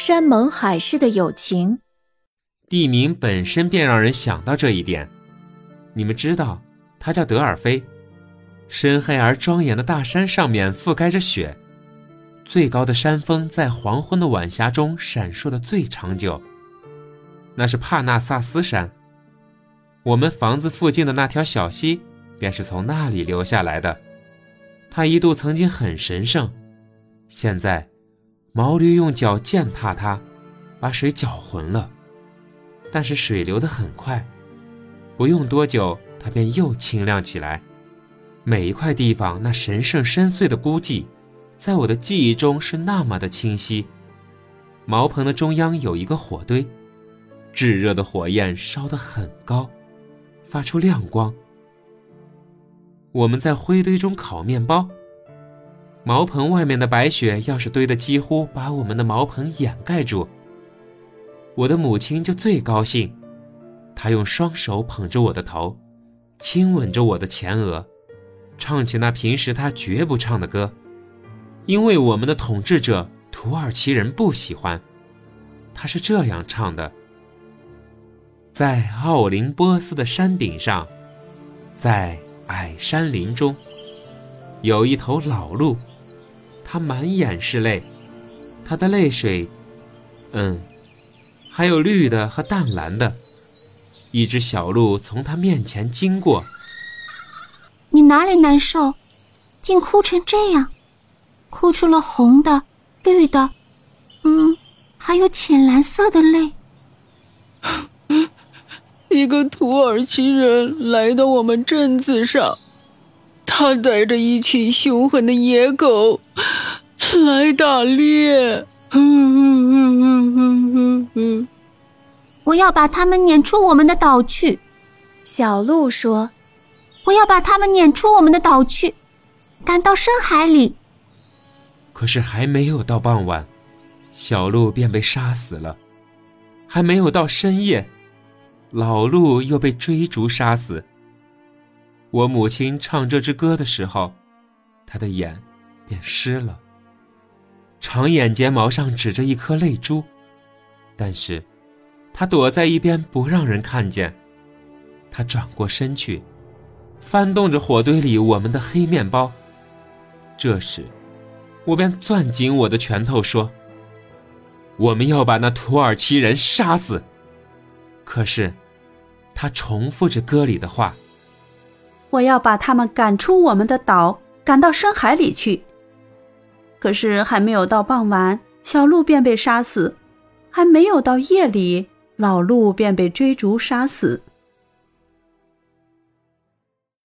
山盟海誓的友情。地名本身便让人想到这一点。你们知道，它叫德尔菲。深黑而庄严的大山上面覆盖着雪，最高的山峰在黄昏的晚霞中闪烁的最长久。那是帕纳萨斯山。我们房子附近的那条小溪，便是从那里流下来的。它一度曾经很神圣，现在，毛驴用脚践踏它，把水搅浑了。但是水流得很快，不用多久，它便又清亮起来。每一块地方那神圣深邃的孤寂，在我的记忆中是那么的清晰。茅棚的中央有一个火堆，炙热的火焰烧得很高。发出亮光。我们在灰堆中烤面包。茅棚外面的白雪要是堆得几乎把我们的茅棚掩盖住，我的母亲就最高兴。她用双手捧着我的头，亲吻着我的前额，唱起那平时她绝不唱的歌，因为我们的统治者土耳其人不喜欢。她是这样唱的。在奥林波斯的山顶上，在矮山林中，有一头老鹿，它满眼是泪，他的泪水，嗯，还有绿的和淡蓝的。一只小鹿从他面前经过。你哪里难受？竟哭成这样，哭出了红的、绿的，嗯，还有浅蓝色的泪。一个土耳其人来到我们镇子上，他带着一群凶狠的野狗来打猎。我要把他们撵出我们的岛去。小鹿说：“我要把他们撵出我们的岛去，赶到深海里。”可是还没有到傍晚，小鹿便被杀死了。还没有到深夜。老鹿又被追逐杀死。我母亲唱这支歌的时候，她的眼便湿了，长眼睫毛上指着一颗泪珠，但是，她躲在一边不让人看见。她转过身去，翻动着火堆里我们的黑面包。这时，我便攥紧我的拳头说：“我们要把那土耳其人杀死。”可是。他重复着歌里的话：“我要把他们赶出我们的岛，赶到深海里去。”可是还没有到傍晚，小鹿便被杀死；还没有到夜里，老鹿便被追逐杀死。